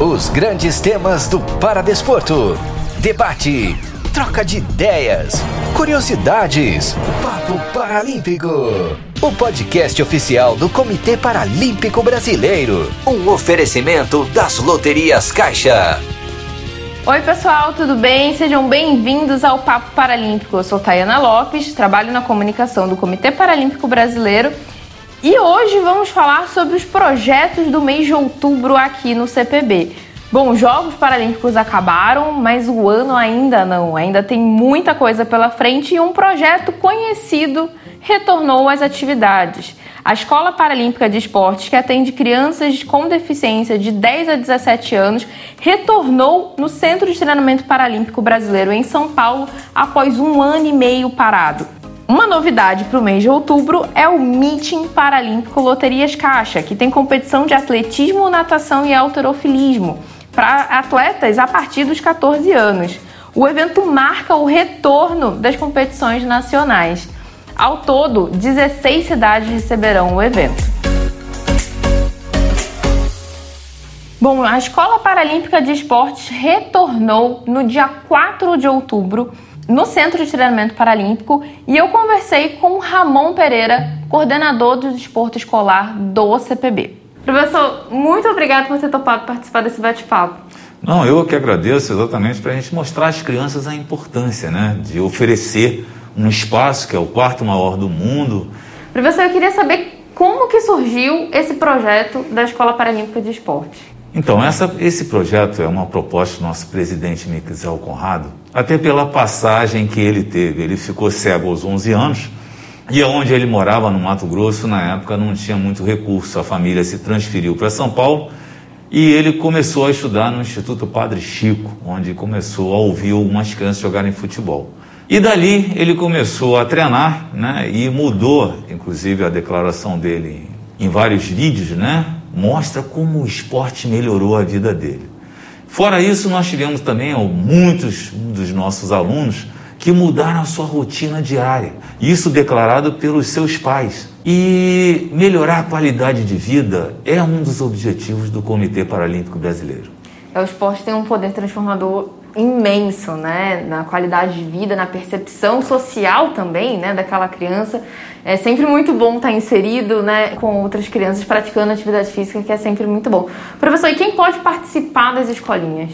Os grandes temas do Paradesporto. Debate, troca de ideias, curiosidades. Papo Paralímpico. O podcast oficial do Comitê Paralímpico Brasileiro. Um oferecimento das loterias Caixa. Oi, pessoal, tudo bem? Sejam bem-vindos ao Papo Paralímpico. Eu sou Tayana Lopes, trabalho na comunicação do Comitê Paralímpico Brasileiro e hoje vamos falar sobre os projetos do mês de outubro aqui no CPB. Bom, os Jogos Paralímpicos acabaram, mas o ano ainda não. Ainda tem muita coisa pela frente e um projeto conhecido retornou às atividades. A Escola Paralímpica de Esportes, que atende crianças com deficiência de 10 a 17 anos, retornou no Centro de Treinamento Paralímpico Brasileiro em São Paulo após um ano e meio parado. Uma novidade para o mês de outubro é o Meeting Paralímpico Loterias Caixa, que tem competição de atletismo, natação e alterofilismo para atletas a partir dos 14 anos. O evento marca o retorno das competições nacionais. Ao todo, 16 cidades receberão o evento. Bom, a Escola Paralímpica de Esportes retornou no dia 4 de outubro no Centro de Treinamento Paralímpico e eu conversei com Ramon Pereira, coordenador do desporto escolar do CPB. Professor, muito obrigado por ter topado participar desse bate-papo. Não, eu que agradeço exatamente para a gente mostrar às crianças a importância né, de oferecer um espaço que é o quarto maior do mundo. Professor, eu queria saber como que surgiu esse projeto da Escola Paralímpica de Esporte. Então, essa, esse projeto é uma proposta do nosso presidente Miquel Conrado, até pela passagem que ele teve. Ele ficou cego aos 11 anos e onde ele morava, no Mato Grosso, na época não tinha muito recurso. A família se transferiu para São Paulo e ele começou a estudar no Instituto Padre Chico, onde começou a ouvir algumas crianças jogarem futebol. E dali ele começou a treinar né, e mudou, inclusive, a declaração dele em vários vídeos, né? Mostra como o esporte melhorou a vida dele. Fora isso, nós tivemos também muitos dos nossos alunos que mudaram a sua rotina diária, isso declarado pelos seus pais. E melhorar a qualidade de vida é um dos objetivos do Comitê Paralímpico Brasileiro. É, o esporte tem um poder transformador imenso, né, na qualidade de vida, na percepção social também, né, daquela criança. É sempre muito bom estar inserido, né, com outras crianças praticando atividade física, que é sempre muito bom. Professor, e quem pode participar das escolinhas?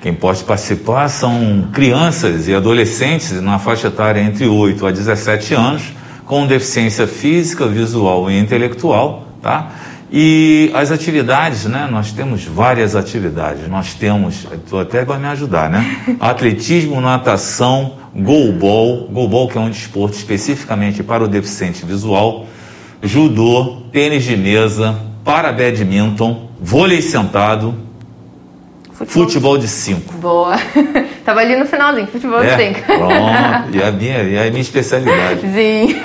Quem pode participar são crianças e adolescentes na faixa etária entre 8 a 17 anos, com deficiência física, visual e intelectual, tá? E as atividades, né? Nós temos várias atividades. Nós temos, tu até vai me ajudar, né? Atletismo, natação, goalball, goalball que é um desporto especificamente para o deficiente visual, judô, tênis de mesa, para badminton, vôlei sentado, futebol, futebol de cinco. Boa. Tava ali no finalzinho, futebol é, de cinco. Pronto. E a minha, e a minha especialidade. Sim.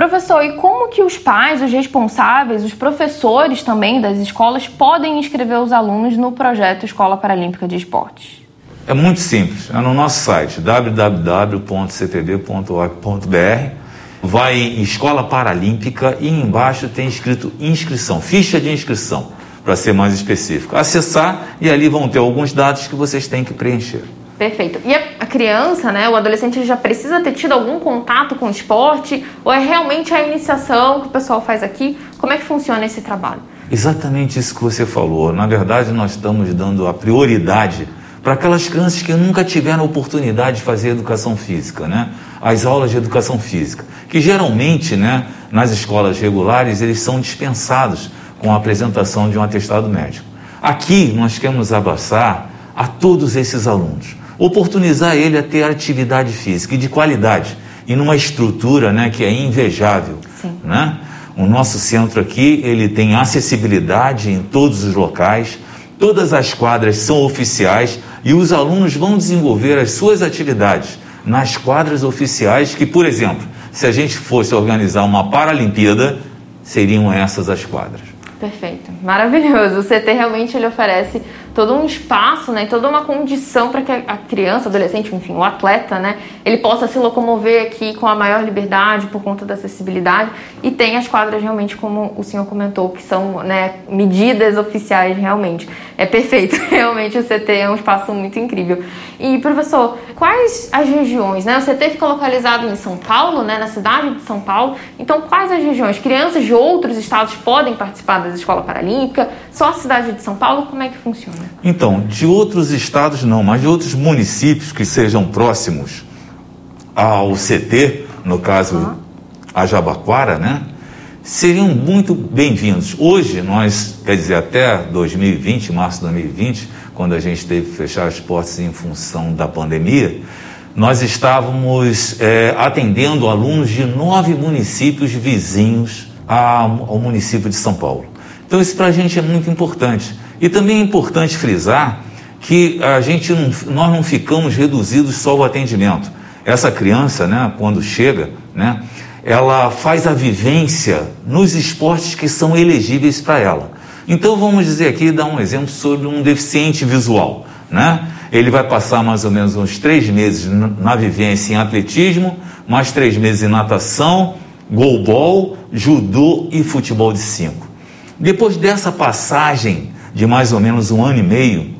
Professor, e como que os pais, os responsáveis, os professores também das escolas podem inscrever os alunos no projeto Escola Paralímpica de Esportes? É muito simples, é no nosso site www.ctb.org.br. Vai em Escola Paralímpica e embaixo tem escrito inscrição, ficha de inscrição, para ser mais específico. Acessar e ali vão ter alguns dados que vocês têm que preencher. Perfeito. E a criança, né, o adolescente já precisa ter tido algum contato com o esporte? Ou é realmente a iniciação que o pessoal faz aqui? Como é que funciona esse trabalho? Exatamente isso que você falou. Na verdade, nós estamos dando a prioridade para aquelas crianças que nunca tiveram oportunidade de fazer educação física, né? As aulas de educação física, que geralmente, né, nas escolas regulares, eles são dispensados com a apresentação de um atestado médico. Aqui nós queremos abraçar a todos esses alunos oportunizar ele a ter atividade física e de qualidade e numa estrutura né, que é invejável. Sim. Né? O nosso centro aqui ele tem acessibilidade em todos os locais, todas as quadras são oficiais e os alunos vão desenvolver as suas atividades nas quadras oficiais que, por exemplo, se a gente fosse organizar uma Paralimpíada, seriam essas as quadras. Perfeito, maravilhoso. O CT realmente ele oferece todo um espaço, né, toda uma condição para que a criança, adolescente, enfim, o atleta, né, ele possa se locomover aqui com a maior liberdade por conta da acessibilidade e tem as quadras realmente como o senhor comentou que são, né, medidas oficiais realmente. É perfeito, realmente o CT é um espaço muito incrível. E professor, quais as regiões, né? O CT fica localizado em São Paulo, né, na cidade de São Paulo. Então, quais as regiões? Crianças de outros estados podem participar da Escola Paralímpica? Só a cidade de São Paulo? Como é que funciona? Então, de outros estados não, mas de outros municípios que sejam próximos ao CT, no caso uhum. a Jabaquara, né? Seriam muito bem-vindos. Hoje, nós, quer dizer, até 2020, março de 2020, quando a gente teve que fechar as portas em função da pandemia, nós estávamos é, atendendo alunos de nove municípios vizinhos ao município de São Paulo. Então, isso para a gente é muito importante. E também é importante frisar que a gente não, nós não ficamos reduzidos só ao atendimento. Essa criança, né, quando chega, né, ela faz a vivência nos esportes que são elegíveis para ela. Então vamos dizer aqui, dar um exemplo sobre um deficiente visual, né? Ele vai passar mais ou menos uns três meses na vivência em atletismo, mais três meses em natação, golbol, judô e futebol de cinco. Depois dessa passagem de mais ou menos um ano e meio,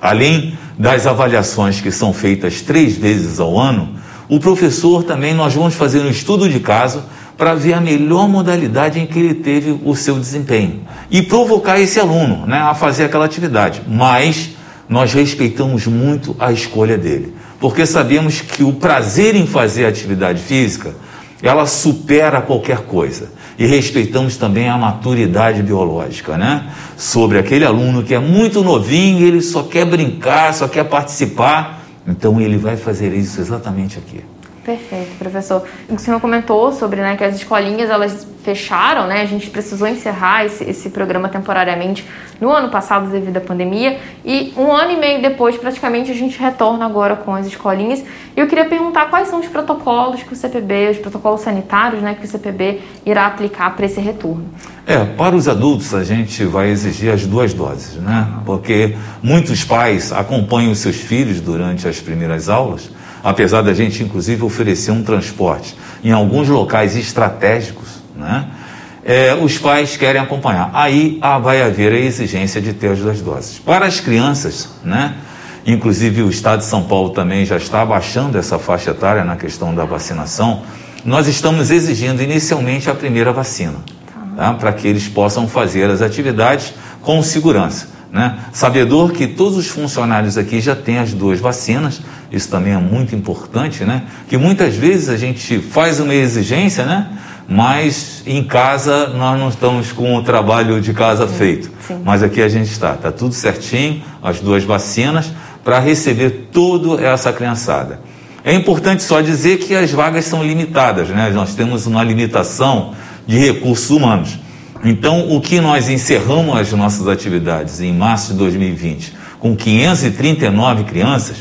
além das avaliações que são feitas três vezes ao ano, o professor também nós vamos fazer um estudo de caso para ver a melhor modalidade em que ele teve o seu desempenho e provocar esse aluno né, a fazer aquela atividade. Mas nós respeitamos muito a escolha dele, porque sabemos que o prazer em fazer atividade física ela supera qualquer coisa. E respeitamos também a maturidade biológica, né? Sobre aquele aluno que é muito novinho, ele só quer brincar, só quer participar, então ele vai fazer isso exatamente aqui. Perfeito, professor. O senhor comentou sobre né, que as escolinhas elas fecharam, né? A gente precisou encerrar esse, esse programa temporariamente no ano passado devido à pandemia e um ano e meio depois praticamente a gente retorna agora com as escolinhas. E eu queria perguntar quais são os protocolos que o CPB, os protocolos sanitários, né, que o CPB irá aplicar para esse retorno. É, para os adultos a gente vai exigir as duas doses, né? Porque muitos pais acompanham os seus filhos durante as primeiras aulas apesar da gente inclusive oferecer um transporte em alguns locais estratégicos, né? É, os pais querem acompanhar. Aí ah, vai haver a exigência de ter as duas doses. Para as crianças, né? Inclusive o Estado de São Paulo também já está abaixando essa faixa etária na questão da vacinação. Nós estamos exigindo inicialmente a primeira vacina, tá? para que eles possam fazer as atividades com segurança. Né? Sabedor que todos os funcionários aqui já têm as duas vacinas, isso também é muito importante, né? Que muitas vezes a gente faz uma exigência, né? Mas em casa nós não estamos com o trabalho de casa sim, feito. Sim. Mas aqui a gente está, está tudo certinho, as duas vacinas, para receber toda essa criançada. É importante só dizer que as vagas são limitadas, né? Nós temos uma limitação de recursos humanos. Então, o que nós encerramos as nossas atividades em março de 2020 com 539 crianças,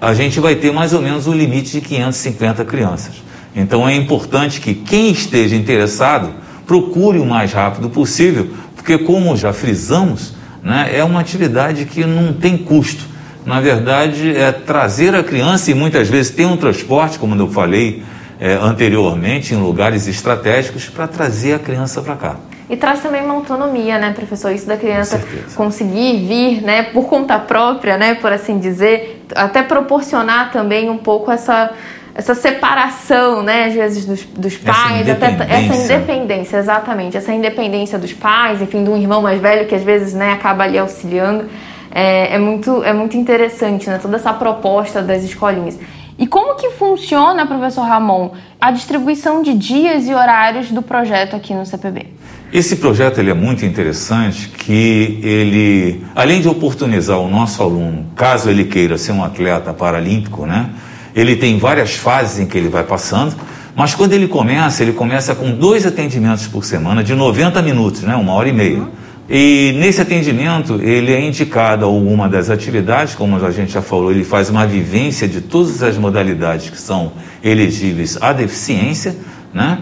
a gente vai ter mais ou menos o limite de 550 crianças. Então, é importante que quem esteja interessado procure o mais rápido possível, porque, como já frisamos, né, é uma atividade que não tem custo. Na verdade, é trazer a criança e muitas vezes ter um transporte, como eu falei é, anteriormente, em lugares estratégicos, para trazer a criança para cá. E traz também uma autonomia, né, professor? Isso da criança conseguir vir, né, por conta própria, né, por assim dizer, até proporcionar também um pouco essa essa separação, né, às vezes dos, dos pais, essa até essa independência, exatamente, essa independência dos pais, enfim, de um irmão mais velho que às vezes, né, acaba ali auxiliando, é, é muito é muito interessante, né, toda essa proposta das escolinhas. E como que funciona, professor Ramon, a distribuição de dias e horários do projeto aqui no CPB? Esse projeto ele é muito interessante, que ele, além de oportunizar o nosso aluno, caso ele queira ser um atleta paralímpico, né? Ele tem várias fases em que ele vai passando, mas quando ele começa, ele começa com dois atendimentos por semana de 90 minutos, né? Uma hora e meia. E nesse atendimento, ele é indicado alguma das atividades, como a gente já falou, ele faz uma vivência de todas as modalidades que são elegíveis à deficiência, né?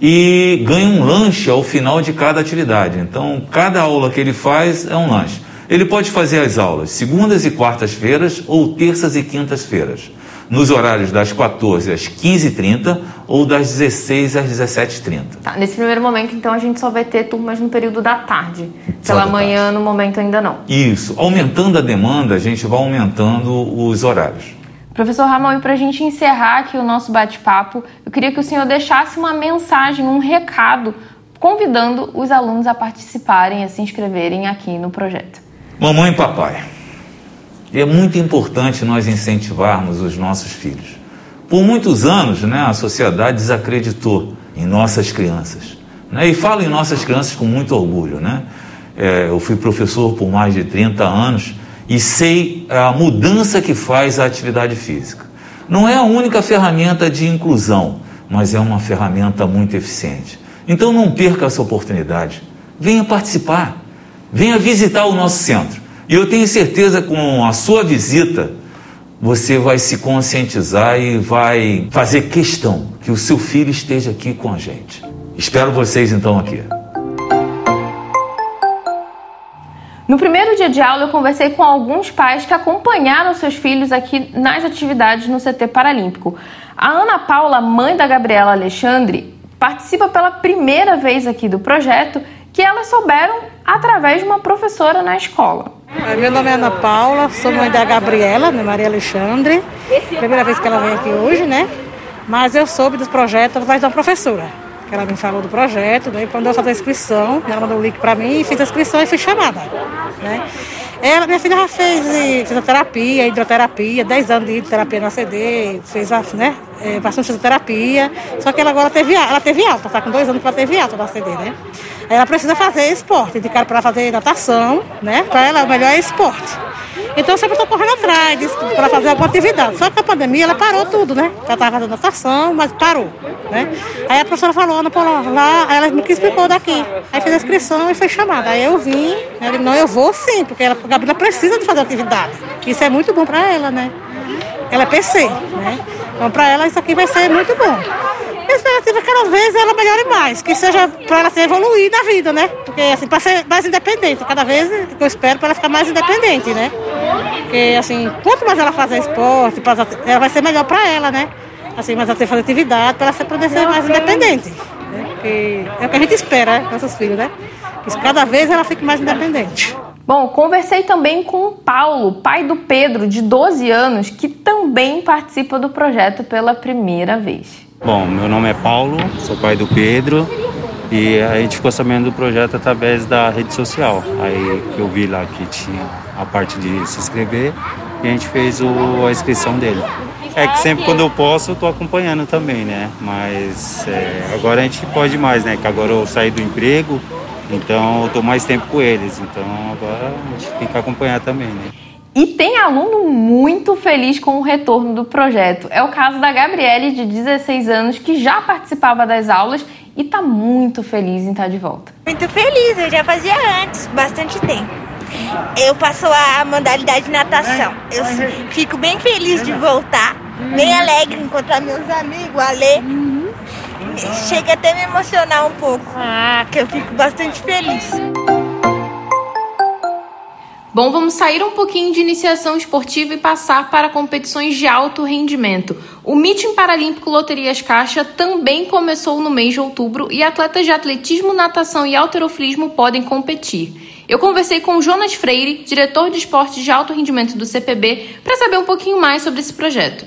E ganha um lanche ao final de cada atividade. Então, cada aula que ele faz é um lanche. Ele pode fazer as aulas segundas e quartas-feiras ou terças e quintas-feiras, nos horários das 14 às 15h30 ou das 16 às 17h30. Tá, nesse primeiro momento, então, a gente só vai ter turmas no período da tarde. Pela manhã, tarde. no momento, ainda não. Isso. Aumentando a demanda, a gente vai aumentando os horários. Professor Ramon, e para a gente encerrar aqui o nosso bate-papo, eu queria que o senhor deixasse uma mensagem, um recado, convidando os alunos a participarem, a se inscreverem aqui no projeto. Mamãe e papai, é muito importante nós incentivarmos os nossos filhos. Por muitos anos, né, a sociedade desacreditou em nossas crianças. Né? E falo em nossas crianças com muito orgulho. Né? É, eu fui professor por mais de 30 anos e sei a mudança que faz a atividade física. Não é a única ferramenta de inclusão, mas é uma ferramenta muito eficiente. Então não perca essa oportunidade. Venha participar. Venha visitar o nosso centro. E eu tenho certeza que com a sua visita você vai se conscientizar e vai fazer questão que o seu filho esteja aqui com a gente. Espero vocês então aqui. No primeiro dia de aula, eu conversei com alguns pais que acompanharam seus filhos aqui nas atividades no CT Paralímpico. A Ana Paula, mãe da Gabriela Alexandre, participa pela primeira vez aqui do projeto que elas souberam através de uma professora na escola. Meu nome é Ana Paula, sou mãe da Gabriela, né, Maria Alexandre. Primeira vez que ela vem aqui hoje, né? Mas eu soube dos projetos através de uma professora. Que ela me falou do projeto, né? Quando eu fazer a inscrição, ela mandou o link para mim, fiz a inscrição e fui chamada. Né? Ela, minha filha já fez fisioterapia, hidroterapia, 10 anos de terapia na CD, fez né, é, bastante fisioterapia. Só que ela agora teve, ela teve alta, está com dois anos ela teve alta na CD, né? Ela precisa fazer esporte, indicaram para ela fazer natação, né? Para ela o melhor é esporte. Então sempre estou correndo atrás para fazer alguma atividade. Só que a pandemia ela parou tudo, né? Ela estava fazendo natação, mas parou. Né? Aí a professora falou, Ana Paula, lá, ela me explicou daqui. Aí fez a inscrição e foi chamada. Aí eu vim, ela disse, não, eu vou sim, porque ela, a Gabriela precisa de fazer atividade. Isso é muito bom para ela, né? Ela é PC, né? Então para ela isso aqui vai ser muito bom. A expectativa é que cada vez ela melhore mais, que seja para ela se evoluir na vida, né? Porque assim, para ser mais independente, cada vez eu espero para ela ficar mais independente, né? Porque assim, quanto mais ela fazer esporte, ela vai ser melhor para ela, né? assim, mas ela tem que fazer atividade para ela poder ser mais independente. Né? Porque é o que a gente espera, né, nossos filhos, né? Que cada vez ela fique mais independente. Bom, conversei também com o Paulo, pai do Pedro, de 12 anos, que também participa do projeto pela primeira vez. Bom, meu nome é Paulo, sou pai do Pedro e a gente ficou sabendo do projeto através da rede social. Aí eu vi lá que tinha a parte de se inscrever e a gente fez o, a inscrição dele. É que sempre quando eu posso eu tô acompanhando também, né? Mas é, agora a gente pode mais, né? Que agora eu saí do emprego, então eu tô mais tempo com eles. Então agora a gente tem que acompanhar também, né? E tem aluno muito feliz com o retorno do projeto. É o caso da Gabriele, de 16 anos, que já participava das aulas e está muito feliz em estar tá de volta. Muito feliz, eu já fazia antes, bastante tempo. Eu passo a modalidade de natação. Eu fico bem feliz de voltar bem alegre encontrar meus amigos, a ler. Uhum. Chega até me emocionar um pouco, ah. que eu fico bastante feliz. Bom, vamos sair um pouquinho de iniciação esportiva e passar para competições de alto rendimento. O Meeting Paralímpico Loterias Caixa também começou no mês de outubro e atletas de atletismo, natação e alterofilismo podem competir. Eu conversei com o Jonas Freire, diretor de esportes de alto rendimento do CPB, para saber um pouquinho mais sobre esse projeto.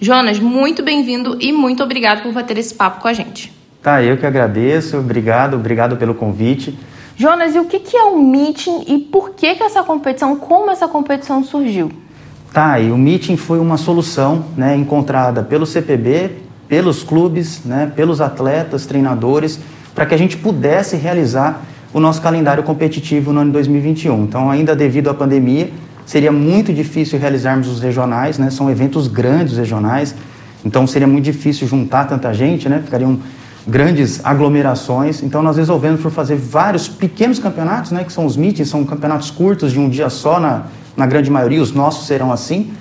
Jonas, muito bem-vindo e muito obrigado por bater esse papo com a gente. Tá, eu que agradeço, obrigado, obrigado pelo convite. Jonas, e o que é o meeting e por que, que essa competição, como essa competição surgiu? Tá, e o meeting foi uma solução né, encontrada pelo CPB, pelos clubes, né, pelos atletas, treinadores, para que a gente pudesse realizar o nosso calendário competitivo no ano 2021. Então, ainda devido à pandemia, seria muito difícil realizarmos os regionais, né? São eventos grandes regionais, então seria muito difícil juntar tanta gente, né? Ficariam grandes aglomerações. Então nós resolvemos por fazer vários pequenos campeonatos, né? Que são os meetings, são campeonatos curtos de um dia só na, na grande maioria. Os nossos serão assim.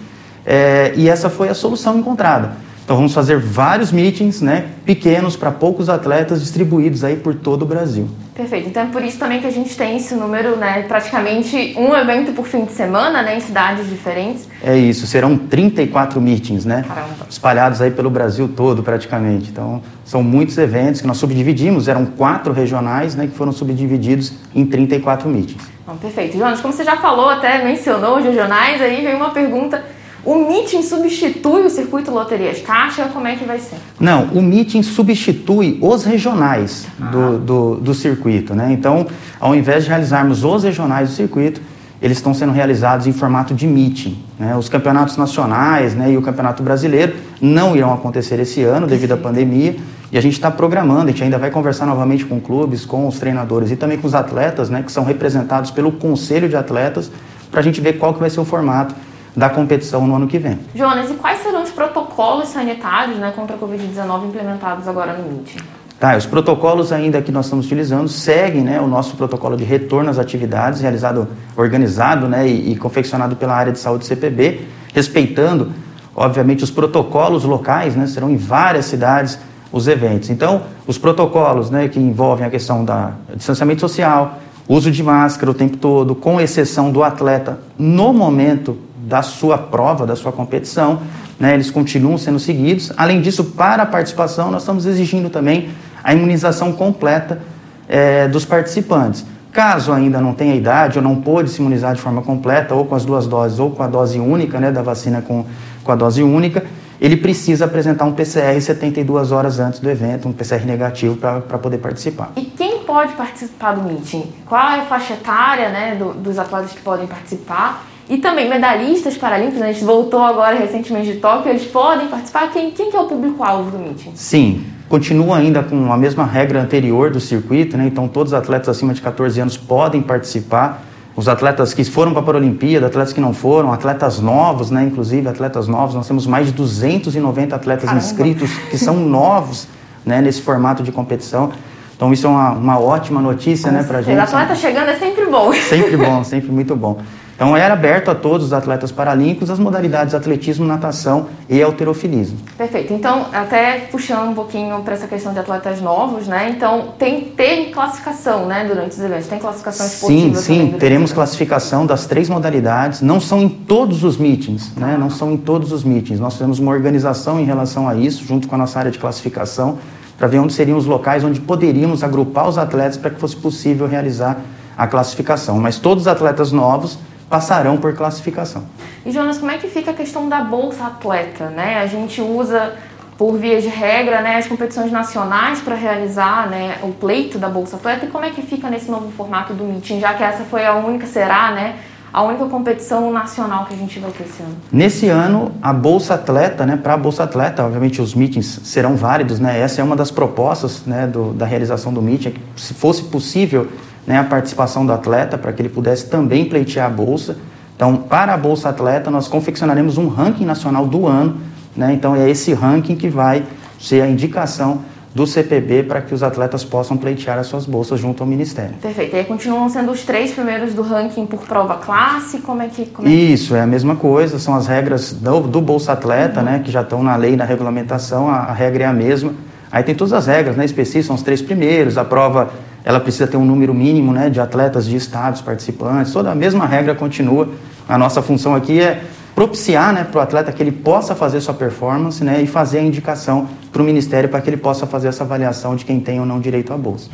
É, e essa foi a solução encontrada. Então vamos fazer vários meetings, né, pequenos para poucos atletas distribuídos aí por todo o Brasil. Perfeito. Então é por isso também que a gente tem esse número, né, praticamente um evento por fim de semana, né, em cidades diferentes. É isso, serão 34 meetings, né? Caramba. Espalhados aí pelo Brasil todo, praticamente. Então, são muitos eventos que nós subdividimos, eram quatro regionais, né, que foram subdivididos em 34 meetings. Bom, perfeito. Jonas, como você já falou, até mencionou os regionais, aí vem uma pergunta o meeting substitui o circuito Loterias Caixa? Como é que vai ser? Não, o meeting substitui os regionais do, do, do, circuito. Né? Então, ao invés de realizarmos os regionais do circuito, eles estão sendo realizados em formato de meeting. Né? Os campeonatos nacionais né, e o campeonato brasileiro não irão acontecer esse ano devido à pandemia. E a gente está programando, a gente ainda vai conversar novamente com clubes, com os treinadores e também com os atletas, né, que são representados pelo Conselho de Atletas, para a gente ver qual que vai ser o formato da competição no ano que vem. Jonas, e quais serão os protocolos sanitários né, contra a Covid-19 implementados agora no MIT? Tá, os protocolos ainda que nós estamos utilizando seguem né, o nosso protocolo de retorno às atividades, realizado, organizado né, e, e confeccionado pela área de saúde CPB, respeitando, obviamente, os protocolos locais, né, serão em várias cidades os eventos. Então, os protocolos né, que envolvem a questão da distanciamento social, uso de máscara o tempo todo, com exceção do atleta no momento da sua prova, da sua competição, né, eles continuam sendo seguidos. Além disso, para a participação, nós estamos exigindo também a imunização completa é, dos participantes. Caso ainda não tenha idade ou não pôde se imunizar de forma completa, ou com as duas doses, ou com a dose única né, da vacina com, com a dose única, ele precisa apresentar um PCR 72 horas antes do evento, um PCR negativo para poder participar. E quem pode participar do meeting? Qual é a faixa etária né, do, dos atletas que podem participar? E também medalhistas paralímpicos, né? a gente voltou agora recentemente de Tóquio, eles podem participar? Quem, quem que é o público-alvo do meeting? Sim, continua ainda com a mesma regra anterior do circuito, né? então todos os atletas acima de 14 anos podem participar. Os atletas que foram para a Paralimpíada, atletas que não foram, atletas novos, né? inclusive atletas novos, nós temos mais de 290 atletas Caramba. inscritos que são novos né? nesse formato de competição. Então isso é uma, uma ótima notícia né, para a gente. Atleta chegando é sempre bom. Sempre bom, sempre muito bom. Então era aberto a todos os atletas paralímpicos as modalidades atletismo, natação e alterofilismo. Perfeito. Então, até puxando um pouquinho para essa questão de atletas novos, né? Então, tem tem classificação, né, durante os eventos. Tem classificação esportiva Sim, sim, teremos classificação das três modalidades. Não são em todos os meetings, né? Não são em todos os meetings. Nós fizemos uma organização em relação a isso, junto com a nossa área de classificação, para ver onde seriam os locais onde poderíamos agrupar os atletas para que fosse possível realizar a classificação. Mas todos os atletas novos passarão por classificação. E Jonas, como é que fica a questão da bolsa atleta, né? A gente usa por via de regra, né, as competições nacionais para realizar, né, o pleito da bolsa atleta. E como é que fica nesse novo formato do meeting, já que essa foi a única será, né, a única competição nacional que a gente vai ter esse ano? Nesse ano, a Bolsa Atleta, né, para a Bolsa Atleta, obviamente os meetings serão válidos, né, essa é uma das propostas, né, do, da realização do meeting, é que se fosse possível né, a participação do atleta para que ele pudesse também pleitear a bolsa. Então, para a Bolsa Atleta, nós confeccionaremos um ranking nacional do ano. Né? Então, é esse ranking que vai ser a indicação do CPB para que os atletas possam pleitear as suas bolsas junto ao Ministério. Perfeito. E aí continuam sendo os três primeiros do ranking por prova classe? Como é que. Como é que... Isso, é a mesma coisa. São as regras do, do Bolsa Atleta, uhum. né, que já estão na lei, na regulamentação, a, a, regra é a mesma. Aí tem todas as regras né, específicas, são os três primeiros, a prova ela precisa ter um número mínimo né, de atletas de estados participantes, toda a mesma regra continua. A nossa função aqui é propiciar né, para o atleta que ele possa fazer sua performance né, e fazer a indicação para o Ministério para que ele possa fazer essa avaliação de quem tem ou não direito à bolsa.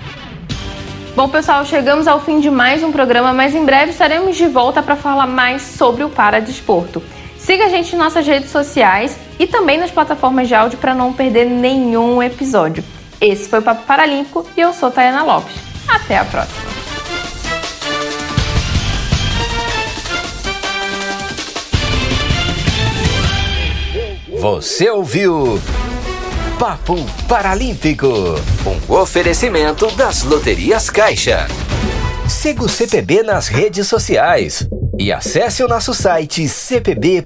Bom, pessoal, chegamos ao fim de mais um programa, mas em breve estaremos de volta para falar mais sobre o paradesporto. Siga a gente em nossas redes sociais e também nas plataformas de áudio para não perder nenhum episódio. Esse foi o Papo Paralímpico e eu sou Tayana Lopes. Até a próxima! Você ouviu Papo Paralímpico, um oferecimento das Loterias Caixa. Siga o CPB nas redes sociais e acesse o nosso site cpb.org.br.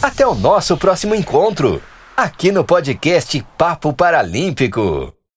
Até o nosso próximo encontro, aqui no podcast Papo Paralímpico.